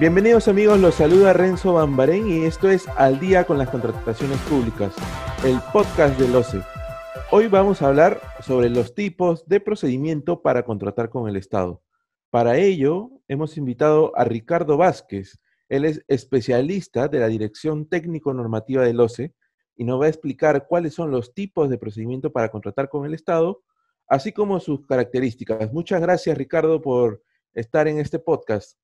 Bienvenidos amigos, los saluda Renzo Bambarén y esto es Al día con las contrataciones públicas, el podcast del OCE. Hoy vamos a hablar sobre los tipos de procedimiento para contratar con el Estado. Para ello, hemos invitado a Ricardo Vázquez. Él es especialista de la Dirección Técnico Normativa del OCE y nos va a explicar cuáles son los tipos de procedimiento para contratar con el Estado, así como sus características. Muchas gracias, Ricardo, por estar en este podcast.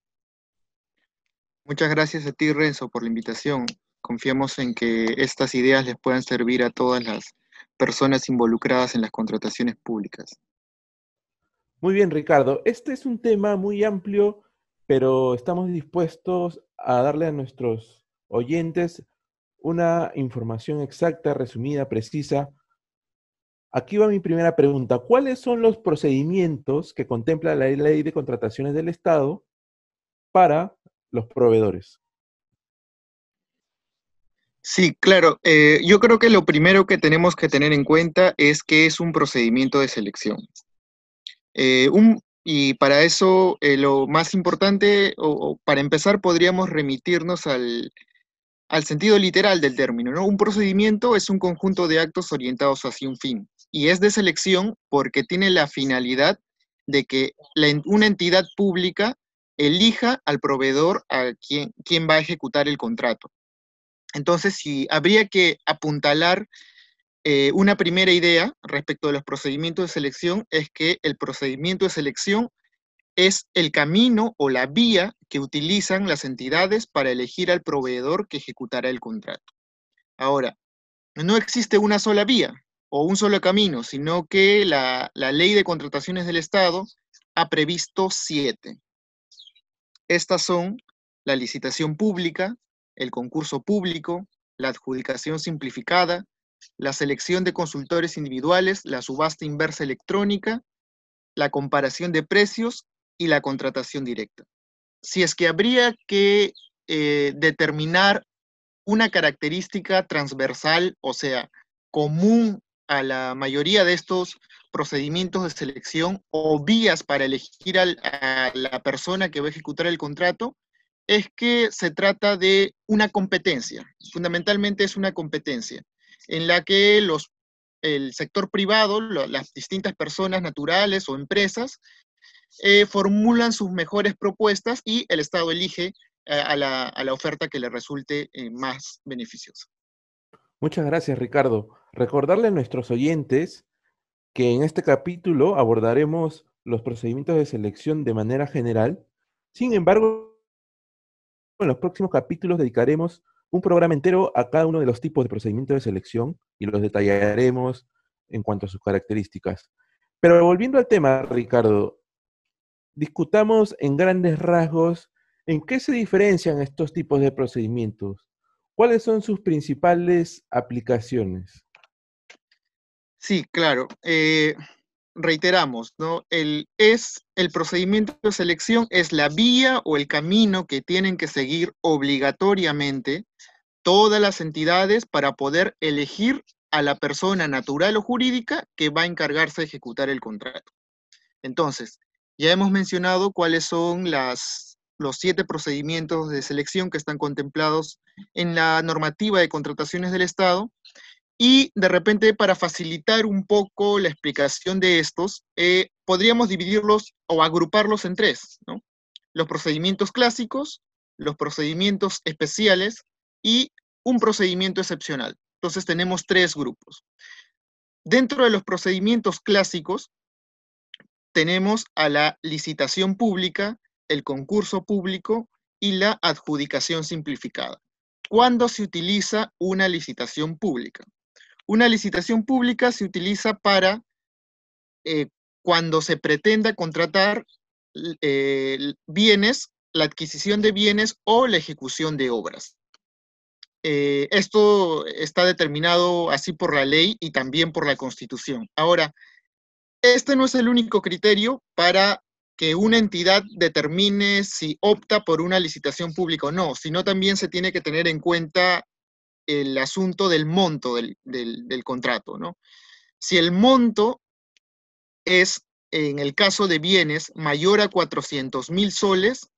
Muchas gracias a ti, Renzo, por la invitación. Confiamos en que estas ideas les puedan servir a todas las personas involucradas en las contrataciones públicas. Muy bien, Ricardo. Este es un tema muy amplio, pero estamos dispuestos a darle a nuestros oyentes una información exacta, resumida, precisa. Aquí va mi primera pregunta. ¿Cuáles son los procedimientos que contempla la ley de contrataciones del Estado para los proveedores. Sí, claro. Eh, yo creo que lo primero que tenemos que tener en cuenta es que es un procedimiento de selección. Eh, y para eso, eh, lo más importante, o, para empezar, podríamos remitirnos al, al sentido literal del término. ¿no? Un procedimiento es un conjunto de actos orientados hacia un fin. Y es de selección porque tiene la finalidad de que una entidad pública elija al proveedor a quien, va a ejecutar el contrato. Entonces, si habría que apuntalar eh, una primera idea respecto de los procedimientos de selección, es que el procedimiento de selección es el camino o la vía que utilizan las entidades para elegir al proveedor que ejecutará el contrato. Ahora, no existe una sola vía o un solo camino, sino que la, la ley de contrataciones del Estado ha previsto siete. Estas son la licitación pública, el concurso público, la adjudicación simplificada, la selección de consultores individuales, la subasta inversa electrónica, la comparación de precios y la contratación directa. Si es que habría que eh, determinar una característica transversal, o sea, común a la mayoría de estos procedimientos de selección o vías para elegir a la persona que va a ejecutar el contrato, es que se trata de una competencia. Fundamentalmente es una competencia en la que los, el sector privado, las distintas personas naturales o empresas, eh, formulan sus mejores propuestas y el Estado elige eh, a, la, oferta que le resulte eh, más beneficiosa. Muchas gracias, Ricardo. Recordarle a nuestros oyentes que en este capítulo abordaremos los procedimientos de selección de manera general. Sin embargo, en los próximos capítulos dedicaremos un programa entero a cada uno de los tipos de procedimientos de selección y los detallaremos en cuanto a sus características. Pero volviendo al tema, Ricardo, discutamos en grandes rasgos en qué se diferencian estos tipos de procedimientos, cuáles son sus principales aplicaciones. Sí, claro. Eh, reiteramos, ¿no? El, es, el procedimiento de selección es la vía o el camino que tienen que seguir obligatoriamente todas las entidades para poder elegir a la persona natural o jurídica que va a encargarse de ejecutar el contrato. Entonces, ya hemos mencionado cuáles son las, los siete procedimientos de selección que están contemplados en la normativa de contrataciones del Estado y de repente, para facilitar un poco la explicación de estos, eh, podríamos dividirlos o agruparlos en tres. Los procedimientos clásicos, los procedimientos especiales y un procedimiento excepcional. Entonces tenemos tres grupos. Dentro de los procedimientos clásicos, tenemos a la licitación pública, el concurso público y la adjudicación simplificada. ¿Cuándo se utiliza una licitación pública? Una licitación pública se utiliza para eh, cuando se pretenda contratar eh, bienes, la adquisición de bienes o la ejecución de obras. Eh, esto está determinado así por la ley y también por la Constitución. Ahora, este no es el único criterio para que una entidad determine si opta por una licitación pública o no, sino también se tiene que tener en cuenta el asunto del monto del, contrato, ¿no? Si el monto es, en el caso de bienes, mayor a 400 mil soles,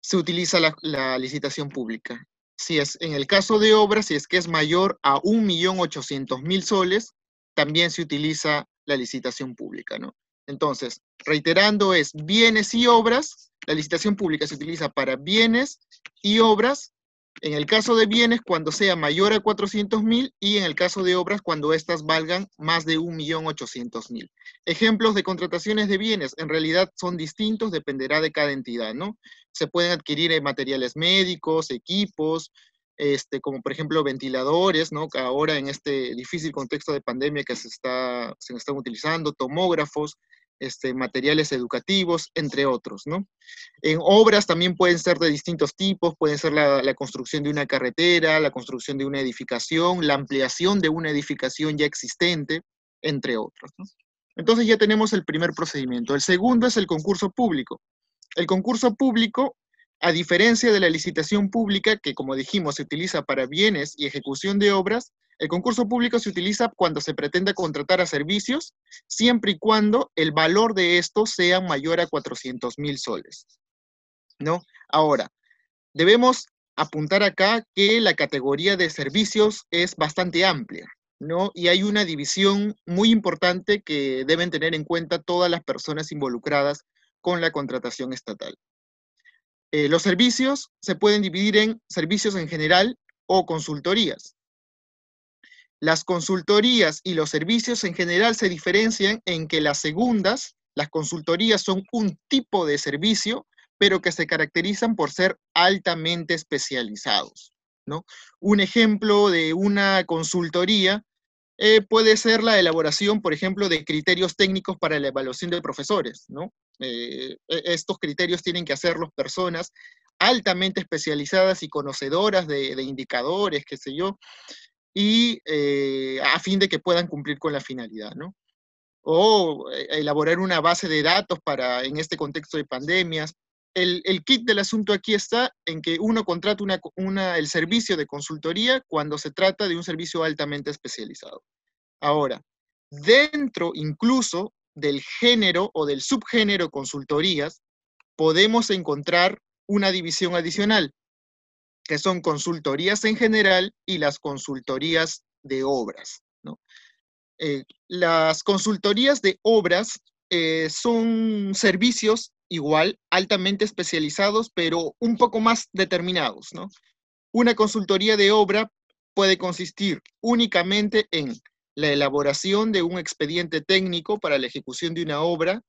se utiliza la, licitación pública. Si es en el caso de obras, si es que es mayor a 1.800.000 soles, también se utiliza la licitación pública, ¿no? Entonces, reiterando, es bienes y obras. La licitación pública se utiliza para bienes y obras en el caso de bienes, cuando sea mayor a 400.000 y en el caso de obras, cuando éstas valgan más de 1.800.000. Ejemplos de contrataciones de bienes, en realidad son distintos, dependerá de cada entidad, ¿no? Se pueden adquirir eh, materiales médicos, equipos, este, como por ejemplo ventiladores, ¿no? ahora en este difícil contexto de pandemia que se, está, se están utilizando, tomógrafos, este, materiales educativos, entre otros, ¿no? En obras también pueden ser de distintos tipos, pueden ser la, construcción de una carretera, la construcción de una edificación, la ampliación de una edificación ya existente, entre otros. Entonces ya tenemos el primer procedimiento. El segundo es el concurso público. El concurso público, a diferencia de la licitación pública, que como dijimos se utiliza para bienes y ejecución de obras, el concurso público se utiliza cuando se pretende contratar a servicios, siempre y cuando el valor de estos sea mayor a 400 mil soles. ¿No? Ahora, debemos apuntar acá que la categoría de servicios es bastante amplia, ¿no? Y hay una división muy importante que deben tener en cuenta todas las personas involucradas con la contratación estatal. Eh, los servicios se pueden dividir en servicios en general o consultorías. Las consultorías y los servicios en general se diferencian en que las segundas, las consultorías son un tipo de servicio, pero que se caracterizan por ser altamente especializados. Un ejemplo de una consultoría eh, puede ser la elaboración, por ejemplo, de criterios técnicos para la evaluación de profesores. Eh, e, estos criterios tienen que hacerlos personas altamente especializadas y conocedoras de, indicadores, qué sé yo, y eh, a fin de que puedan cumplir con la finalidad, ¿no? O eh, elaborar una base de datos para, en este contexto de pandemias. El, kit del asunto aquí está en que uno contrata el servicio de consultoría cuando se trata de un servicio altamente especializado. Ahora, dentro incluso del género o del subgénero consultorías, podemos encontrar una división adicional, que son consultorías en general y las consultorías de obras. Eh, las consultorías de obras eh, son servicios igual, altamente especializados, pero un poco más determinados. Una consultoría de obra puede consistir únicamente en la elaboración de un expediente técnico para la ejecución de una obra,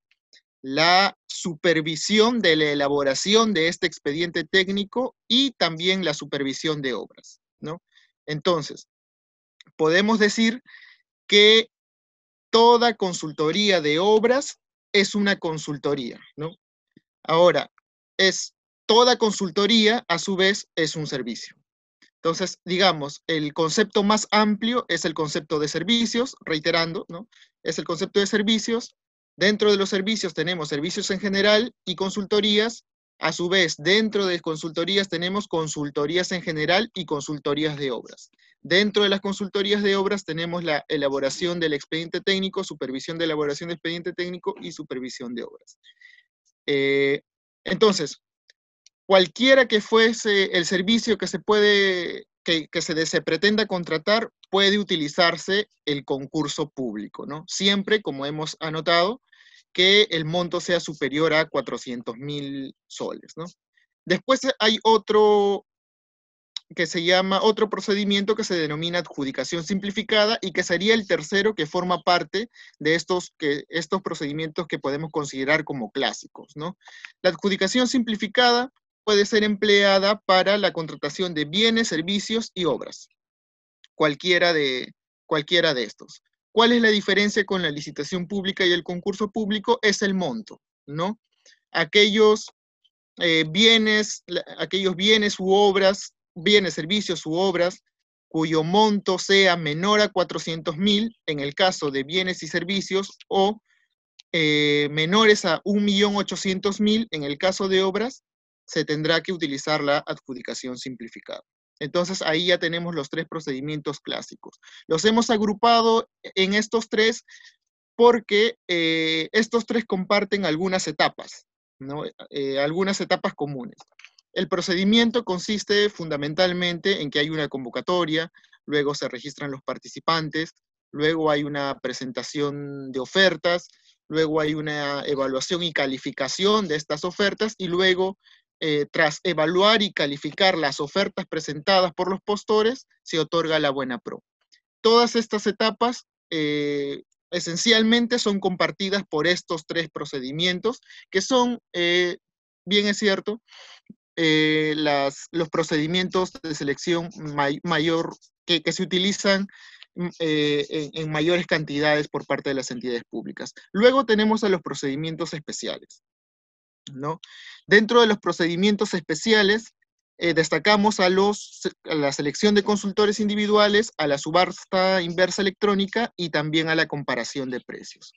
la supervisión de la elaboración de este expediente técnico y también la supervisión de obras, ¿no? Entonces, podemos decir que toda consultoría de obras es una consultoría, ¿no? Ahora, es toda consultoría, a su vez, es un servicio. Entonces, digamos, el concepto más amplio es el concepto de servicios, reiterando, ¿no? Es el concepto de servicios Dentro de los servicios tenemos servicios en general y consultorías. A su vez, dentro de consultorías tenemos consultorías en general y consultorías de obras. Dentro de las consultorías de obras tenemos la elaboración del expediente técnico, supervisión de elaboración del expediente técnico y supervisión de obras. Eh, entonces, cualquiera que fuese el servicio que se puede, que, se, se, pretenda contratar, puede utilizarse el concurso público, ¿no? Siempre, como hemos anotado, que el monto sea superior a 400 mil soles, ¿no? Después hay otro que se llama, otro procedimiento que se denomina adjudicación simplificada y que sería el tercero que forma parte de estos, que, estos procedimientos que podemos considerar como clásicos, ¿no? La adjudicación simplificada puede ser empleada para la contratación de bienes, servicios y obras, cualquiera de, cualquiera de estos. ¿Cuál es la diferencia con la licitación pública y el concurso público? Es el monto, ¿no? Aquellos eh, bienes, aquellos bienes u obras, bienes, servicios u obras, cuyo monto sea menor a 400 mil, en el caso de bienes y servicios, o eh, menores a 1.800.000, en el caso de obras, se tendrá que utilizar la adjudicación simplificada. Entonces ahí ya tenemos los tres procedimientos clásicos. Los hemos agrupado en estos tres porque eh, estos tres comparten algunas etapas, ¿no? Eh, algunas etapas comunes. El procedimiento consiste fundamentalmente en que hay una convocatoria, luego se registran los participantes, luego hay una presentación de ofertas, luego hay una evaluación y calificación de estas ofertas y luego, eh, tras evaluar y calificar las ofertas presentadas por los postores, se otorga la buena pro. Todas estas etapas eh, esencialmente son compartidas por estos tres procedimientos, que son, eh, bien es cierto, los procedimientos de selección mayor que, se utilizan Mm, eh, en, mayores cantidades por parte de las entidades públicas. Luego tenemos a los procedimientos especiales. ¿No? Dentro de los procedimientos especiales, eh, destacamos a, los, a la selección de consultores individuales, a la subasta inversa electrónica y también a la comparación de precios.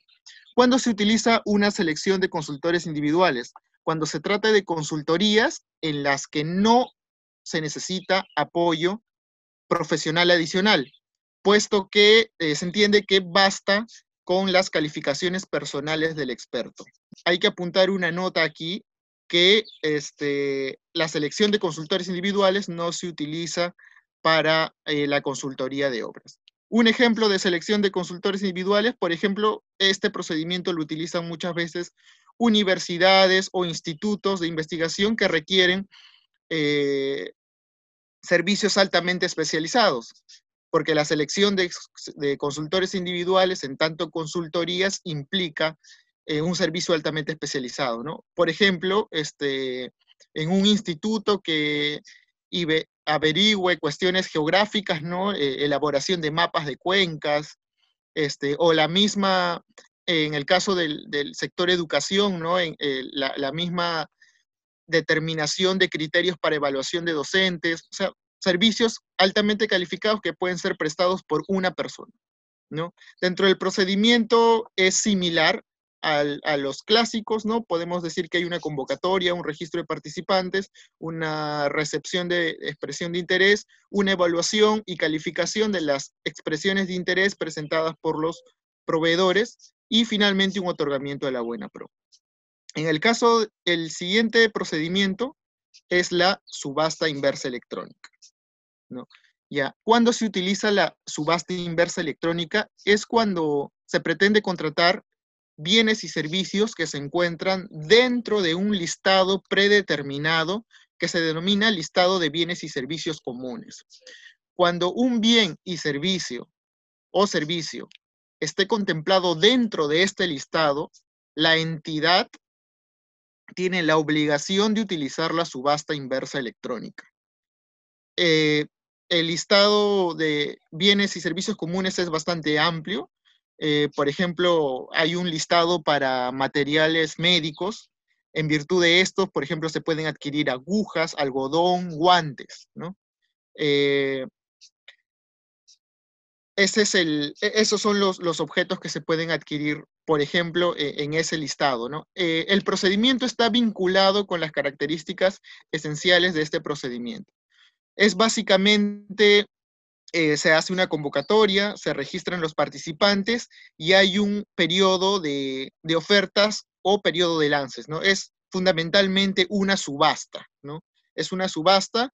¿Cuándo se utiliza una selección de consultores individuales? Cuando se trata de consultorías en las que no se necesita apoyo profesional adicional, puesto que eh, se entiende que basta con las calificaciones personales del experto. Hay que apuntar una nota aquí que este, la selección de consultores individuales no se utiliza para eh, la consultoría de obras. Un ejemplo de selección de consultores individuales, por ejemplo, este procedimiento lo utilizan muchas veces universidades o institutos de investigación que requieren eh, servicios altamente especializados porque la selección de, consultores individuales en tanto consultorías implica eh, un servicio altamente especializado, ¿no? Por ejemplo, este, en un instituto que averigüe cuestiones geográficas, ¿no? Eh, elaboración de mapas de cuencas, este, o la misma, en el caso del, sector educación, ¿no? En, eh, la, la misma determinación de criterios para evaluación de docentes, o sea, servicios altamente calificados que pueden ser prestados por una persona. ¿no? Dentro del procedimiento es similar a los clásicos, ¿no? Podemos decir que hay una convocatoria, un registro de participantes, una recepción de expresión de interés, una evaluación y calificación de las expresiones de interés presentadas por los proveedores y finalmente un otorgamiento de la buena pro. En el caso, el siguiente procedimiento es la subasta inversa electrónica. ¿no? Ya, cuando se utiliza la subasta inversa electrónica es cuando se pretende contratar bienes y servicios que se encuentran dentro de un listado predeterminado que se denomina listado de bienes y servicios comunes. Cuando un bien y servicio o servicio esté contemplado dentro de este listado, la entidad tiene la obligación de utilizar la subasta inversa electrónica. Eh, el listado de bienes y servicios comunes es bastante amplio. Eh, por ejemplo, hay un listado para materiales médicos. En virtud de estos, por ejemplo, se pueden adquirir agujas, algodón, guantes, ¿no? Eh, ese es el, e, esos son los, los, objetos que se pueden adquirir, por ejemplo, e, en ese listado. ¿no? Eh, el procedimiento está vinculado con las características esenciales de este procedimiento. Es básicamente, eh, se hace una convocatoria, se registran los participantes y hay un periodo de, ofertas o periodo de lances, ¿no? Es fundamentalmente una subasta, ¿no? Es una subasta,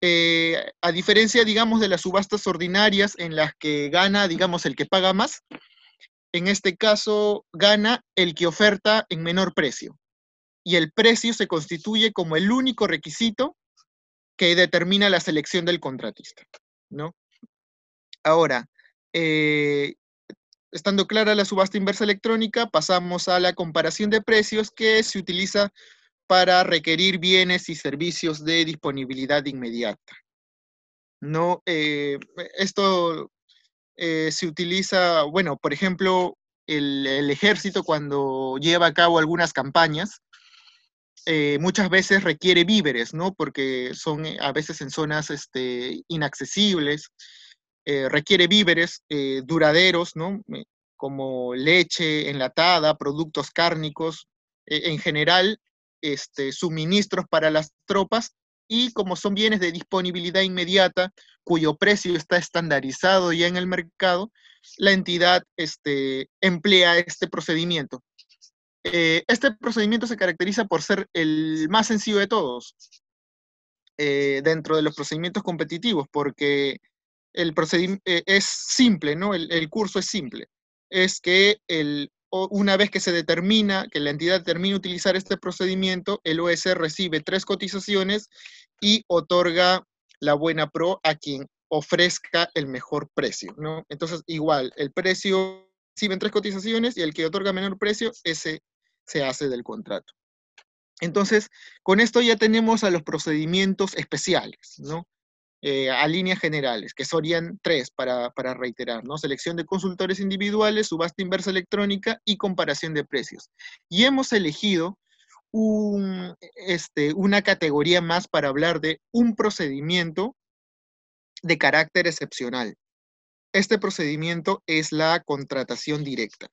eh, a diferencia, digamos, de las subastas ordinarias en las que gana, digamos, el que paga más, en este caso gana el que oferta en menor precio. Y el precio se constituye como el único requisito que determina la selección del contratista, ¿no? Ahora, eh, estando clara la subasta inversa electrónica, pasamos a la comparación de precios que se utiliza para requerir bienes y servicios de disponibilidad inmediata. ¿No? Eh, esto eh, se utiliza, bueno, por ejemplo, el, ejército cuando lleva a cabo algunas campañas, muchas veces requiere víveres, ¿no? Porque son a veces en zonas este, inaccesibles, eh, requiere víveres duraderos, ¿no? Como leche enlatada, productos cárnicos, en general, este, suministros para las tropas y como son bienes de disponibilidad inmediata, cuyo precio está estandarizado ya en el mercado, la entidad este, emplea este procedimiento. Eh, este procedimiento se caracteriza por ser el más sencillo de todos. eh, dentro de los procedimientos competitivos, porque el eh, es simple, ¿no? El, curso es simple. Es que el, una vez que se determina, que la entidad termina utilizar este procedimiento, el OS recibe tres cotizaciones y otorga la buena pro a quien ofrezca el mejor precio, ¿no? Entonces, igual, el precio reciben tres cotizaciones y el que otorga menor precio, ese se hace del contrato. Entonces, con esto ya tenemos a los procedimientos especiales, ¿no? Eh, a líneas generales, que serían tres para, reiterar, ¿no? Selección de consultores individuales, subasta inversa electrónica y comparación de precios. Y hemos elegido este, una categoría más para hablar de un procedimiento de carácter excepcional. Este procedimiento es la contratación directa.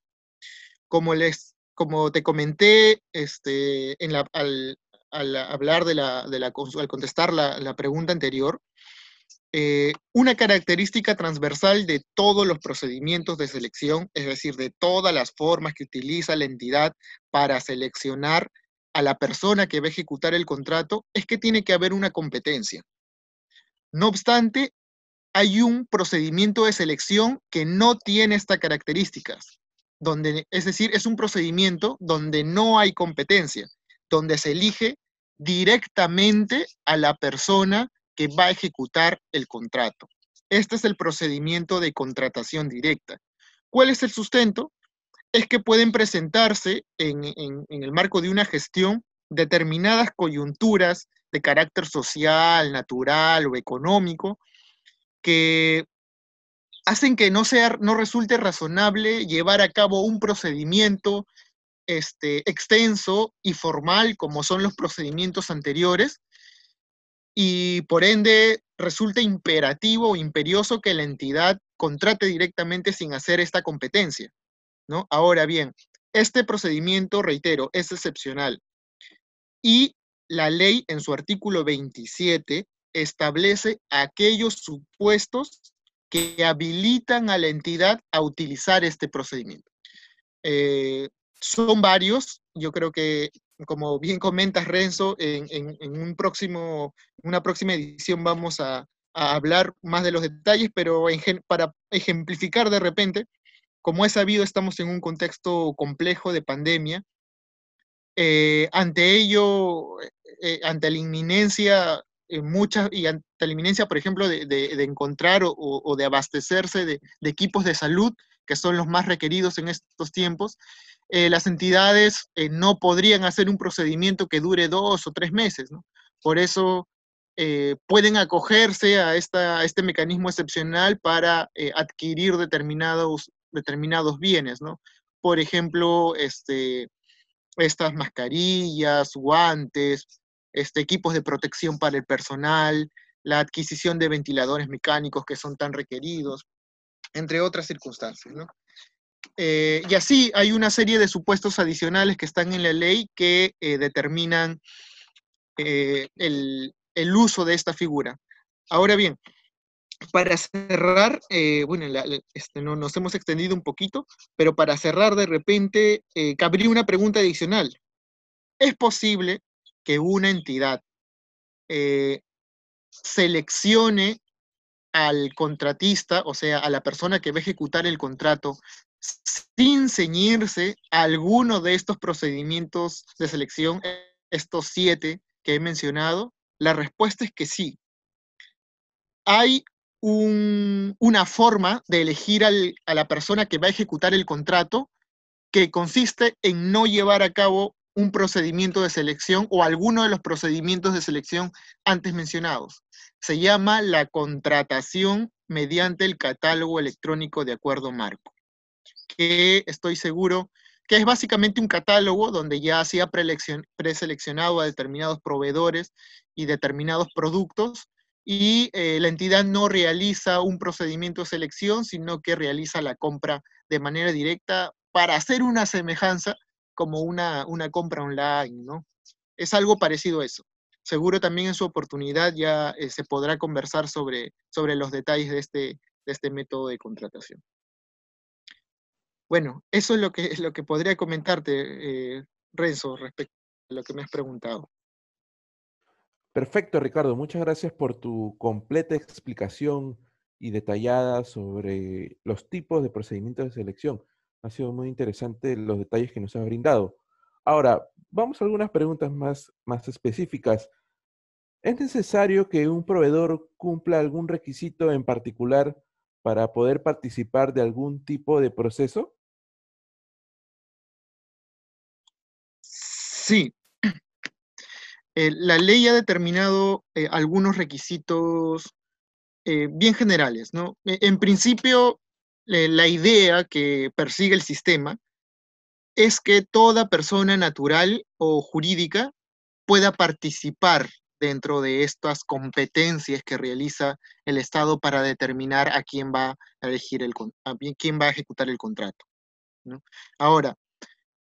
Como les como te comenté este, en la, al, hablar de la, de la, al contestar la, pregunta anterior, eh, una característica transversal de todos los procedimientos de selección, es decir, de todas las formas que utiliza la entidad para seleccionar a la persona que va a ejecutar el contrato, es que tiene que haber una competencia. No obstante, hay un procedimiento de selección que no tiene estas características donde, es decir, es un procedimiento donde no hay competencia, donde se elige directamente a la persona que va a ejecutar el contrato. Este es el procedimiento de contratación directa. ¿Cuál es el sustento? Es que pueden presentarse en, el marco de una gestión determinadas coyunturas de carácter social, natural o económico que hacen que no, sea, no resulte razonable llevar a cabo un procedimiento este, extenso y formal como son los procedimientos anteriores y por ende resulta imperativo o imperioso que la entidad contrate directamente sin hacer esta competencia. ¿no? Ahora bien, este procedimiento, reitero, es excepcional y la ley en su artículo 27 establece aquellos supuestos que habilitan a la entidad a utilizar este procedimiento. Eh, son varios, yo creo que, como bien comentas, Renzo, en, un próximo, una próxima edición vamos a, hablar más de los detalles, pero para ejemplificar de repente, como es sabido, estamos en un contexto complejo de pandemia. Eh, ante ello, eh, ante la inminencia eh, muchas, y ante la inminencia, por ejemplo, de, encontrar o, de abastecerse de, equipos de salud, que son los más requeridos en estos tiempos, eh, las entidades eh, no podrían hacer un procedimiento que dure dos o tres meses. Por eso pueden acogerse a, esta, este mecanismo excepcional para adquirir determinados, determinados bienes. Por ejemplo, este, estas mascarillas, guantes, este, equipos de protección para el personal, la adquisición de ventiladores mecánicos que son tan requeridos, entre otras circunstancias. Eh, y así hay una serie de supuestos adicionales que están en la ley que eh, determinan eh, el, uso de esta figura. Ahora bien, para cerrar, bueno, este, no, nos hemos extendido un poquito, pero para cerrar de repente, cabría una pregunta adicional. ¿Es posible que una entidad seleccione al contratista, o sea, a la persona que va a ejecutar el contrato, sin ceñirse a alguno de estos procedimientos de selección, estos siete que he mencionado? La respuesta es que sí. Hay una forma de elegir a la persona que va a ejecutar el contrato que consiste en no llevar a cabo un procedimiento de selección o alguno de los procedimientos de selección antes mencionados. Se llama la contratación mediante el catálogo electrónico de acuerdo marco, que estoy seguro que es básicamente un catálogo donde ya se ha preseleccionado a determinados proveedores y determinados productos y eh, la entidad no realiza un procedimiento de selección, sino que realiza la compra de manera directa para hacer una semejanza como una, compra online, ¿no? Es algo parecido a eso. Seguro también en su oportunidad ya eh, se podrá conversar sobre, sobre los detalles de este, de este método de contratación. Bueno, eso es lo que, es lo que podría comentarte, eh, Renzo, respecto a lo que me has preguntado. Perfecto, Ricardo. Muchas gracias por tu completa explicación y detallada sobre los tipos de procedimientos de selección. Ha sido muy interesante los detalles que nos has brindado. Ahora, vamos a algunas preguntas más, más específicas. ¿Es necesario que un proveedor cumpla algún requisito en particular para poder participar de algún tipo de proceso? Sí, eh, la ley ha determinado eh, algunos requisitos eh, bien generales, ¿no? E, en principio, la idea que persigue el sistema es que toda persona natural o jurídica pueda participar dentro de estas competencias que realiza el Estado para determinar a quién va a elegir el a quién va a ejecutar el contrato. ¿no? Ahora,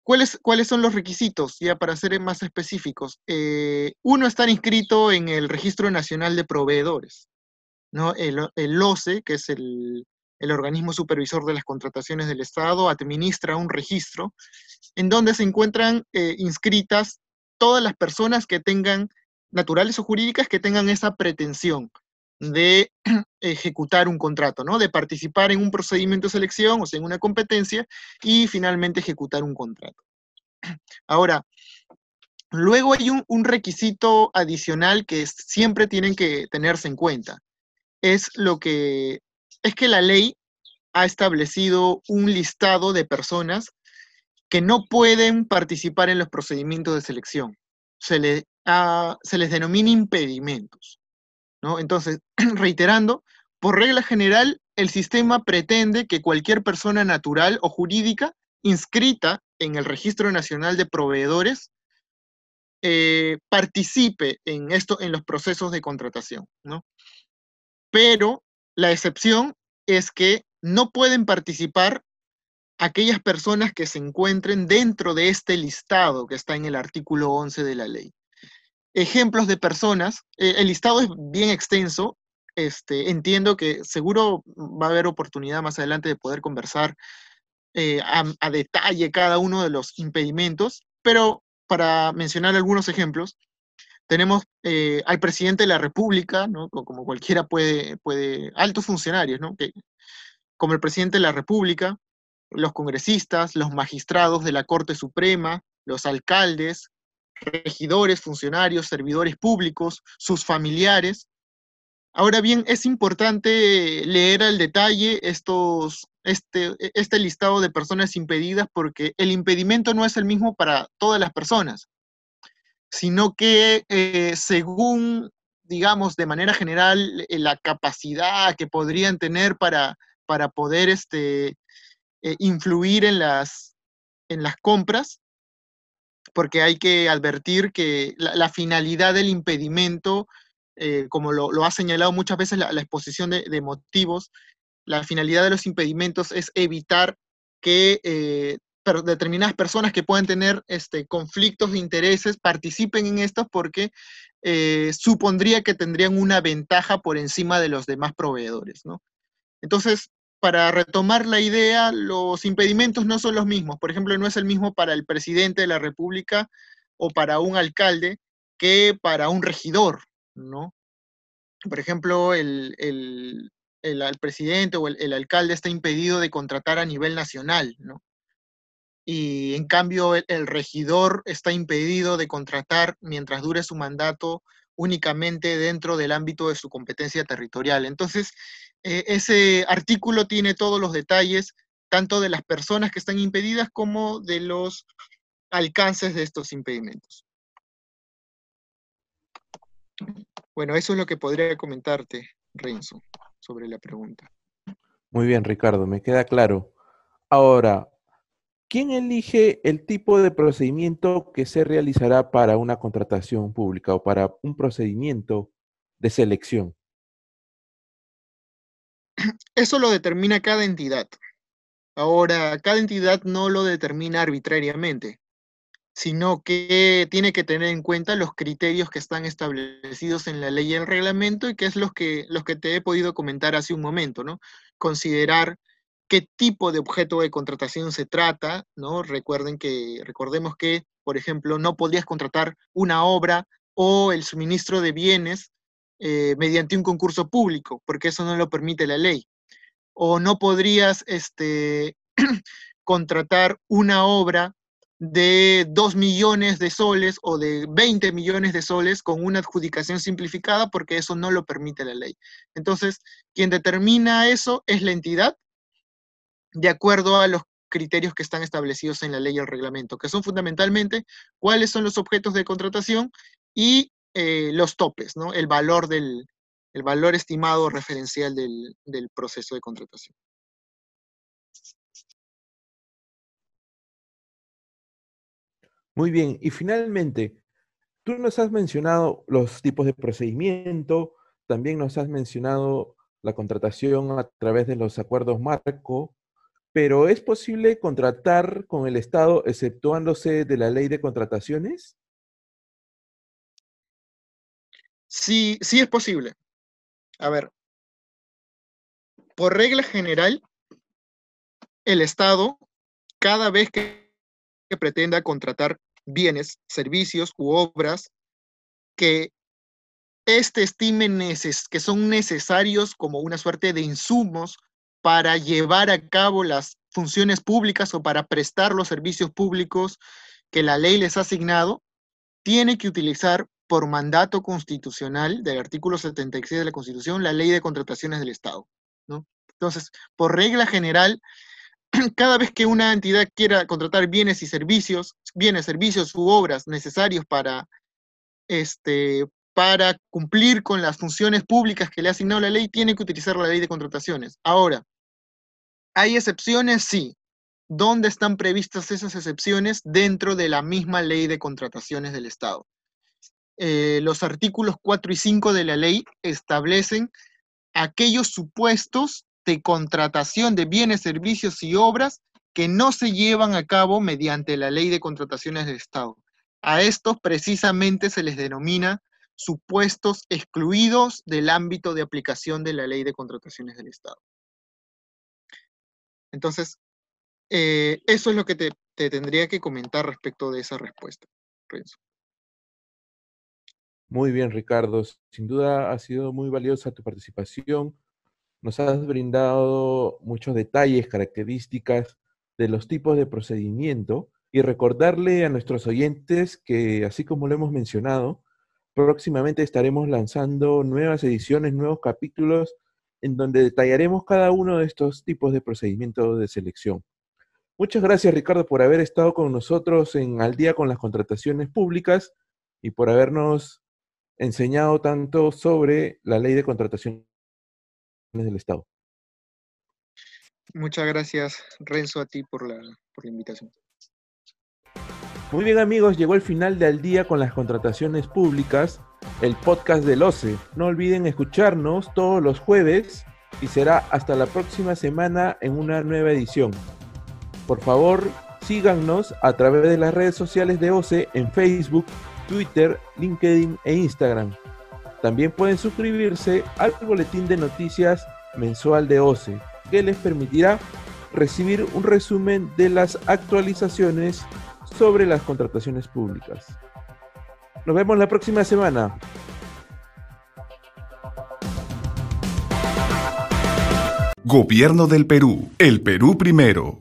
¿Cuáles, son los requisitos? Ya para ser más específicos. Eh, uno, estar inscrito en el Registro Nacional de Proveedores. ¿no? El, el OCE, que es el, organismo supervisor de las contrataciones del Estado, administra un registro en donde se encuentran eh, inscritas todas las personas que tengan, naturales o jurídicas, que tengan esa pretensión de ejecutar un contrato, ¿no? De participar en un procedimiento de selección, o sea, en una competencia, y finalmente ejecutar un contrato. Ahora, luego hay un, requisito adicional que siempre tienen que tenerse en cuenta. Es lo que, es que la ley ha establecido un listado de personas que no pueden participar en los procedimientos de selección. Se, se les denomina impedimentos. ¿No? Entonces, reiterando, por regla general, el sistema pretende que cualquier persona natural o jurídica inscrita en el Registro Nacional de Proveedores eh, participe en, esto, en los procesos de contratación. Pero la excepción es que no pueden participar aquellas personas que se encuentren dentro de este listado que está en el artículo 11 de la ley. Ejemplos de personas, eh, el listado es bien extenso, este, entiendo que seguro va a haber oportunidad más adelante de poder conversar eh, a, detalle cada uno de los impedimentos, pero para mencionar algunos ejemplos, tenemos eh, al presidente de la República, ¿no? como cualquiera puede, puede altos funcionarios, ¿no? que, como el presidente de la República, los congresistas, los magistrados de la Corte Suprema, los alcaldes, regidores, funcionarios, servidores públicos, sus familiares. Ahora bien, es importante leer al detalle estos, este, este listado de personas impedidas porque el impedimento no es el mismo para todas las personas, sino que eh, según, digamos, de manera general, eh, la capacidad que podrían tener para, para poder este, eh, influir en las, en las compras, porque hay que advertir que la, finalidad del impedimento, como lo, ha señalado muchas veces la, exposición de motivos, la finalidad de los impedimentos es evitar que eh, determinadas personas que puedan tener este, conflictos de intereses participen en estos porque eh, supondría que tendrían una ventaja por encima de los demás proveedores. ¿no? Entonces, para retomar la idea, los impedimentos no son los mismos. Por ejemplo, no es el mismo para el presidente de la República o para un alcalde que para un regidor, ¿no? Por ejemplo, el, el, presidente o el, alcalde está impedido de contratar a nivel nacional, ¿no? Y en cambio el, regidor está impedido de contratar mientras dure su mandato únicamente dentro del ámbito de su competencia territorial. Entonces, eh, ese artículo tiene todos los detalles, tanto de las personas que están impedidas como de los alcances de estos impedimentos. Bueno, eso es lo que podría comentarte, Renzo sobre la pregunta. Muy bien, Ricardo, me queda claro. Ahora, ¿quién elige el tipo de procedimiento que se realizará para una contratación pública o para un procedimiento de selección? Eso lo determina cada entidad. Ahora, cada entidad no lo determina arbitrariamente sino que tiene que tener en cuenta los criterios que están establecidos en la ley y el reglamento y que es los que, los que te he podido comentar hace un momento, ¿no? Considerar qué tipo de objeto de contratación se trata, ¿no? Recuerden que, recordemos que, por ejemplo, no podías contratar una obra o el suministro de bienes eh, mediante un concurso público, porque eso no lo permite la ley. O no podrías este, contratar una obra de 2 millones de soles o de 20 millones de soles con una adjudicación simplificada porque eso no lo permite la ley. Entonces, quien determina eso es la entidad de acuerdo a los criterios que están establecidos en la ley y el reglamento, que son fundamentalmente cuáles son los objetos de contratación y eh, los topes, ¿no? El valor, del, el valor estimado referencial del, del proceso de contratación. Muy bien, y finalmente, tú nos has mencionado los tipos de procedimiento, también nos has mencionado la contratación a través de los acuerdos marco, pero ¿es posible contratar con el Estado exceptuándose de la ley de contrataciones? Sí, sí es posible. A ver, por regla general, el Estado, cada vez que pretenda contratar bienes, servicios u obras que éste estime que son necesarios como una suerte de insumos para llevar a cabo las funciones públicas o para prestar los servicios públicos que la ley les ha asignado, tiene que utilizar por mandato constitucional del artículo 76 de la Constitución la ley de contrataciones del Estado. Entonces, por regla general, cada vez que una entidad quiera contratar bienes y servicios, bienes, servicios u obras necesarios para, este, para cumplir con las funciones públicas que le ha asignado la ley, tiene que utilizar la ley de contrataciones. Ahora, ¿hay excepciones? Sí. ¿Dónde están previstas esas excepciones? Dentro de la misma ley de contrataciones del Estado. Eh, los artículos 4 y 5 de la ley establecen aquellos supuestos de contratación de bienes, servicios y obras que no se llevan a cabo mediante la ley de contrataciones del Estado. A estos precisamente se les denomina supuestos excluidos del ámbito de aplicación de la ley de contrataciones del Estado. Entonces, eh, eso es lo que te, tendría que comentar respecto de esa respuesta, Muy bien, Ricardo. Sin duda ha sido muy valiosa tu participación. Nos has brindado muchos detalles, características de los tipos de procedimiento y recordarle a nuestros oyentes que, así como lo hemos mencionado, próximamente estaremos lanzando nuevas ediciones, nuevos capítulos en donde detallaremos cada uno de estos tipos de procedimientos de selección. Muchas gracias, Ricardo, por haber estado con nosotros en Al día con las contrataciones públicas y por habernos enseñado tanto sobre la ley de contratación del Estado. Muchas gracias, Renzo, a ti por la, por la invitación. Muy bien amigos, llegó el final del día con las contrataciones públicas, el podcast del OCE. No olviden escucharnos todos los jueves y será hasta la próxima semana en una nueva edición. Por favor, síganos a través de las redes sociales de OCE en Facebook, Twitter, LinkedIn e Instagram. También pueden suscribirse al boletín de noticias mensual de OCE, que les permitirá recibir un resumen de las actualizaciones sobre las contrataciones públicas. Nos vemos la próxima semana. Gobierno del Perú. El Perú primero.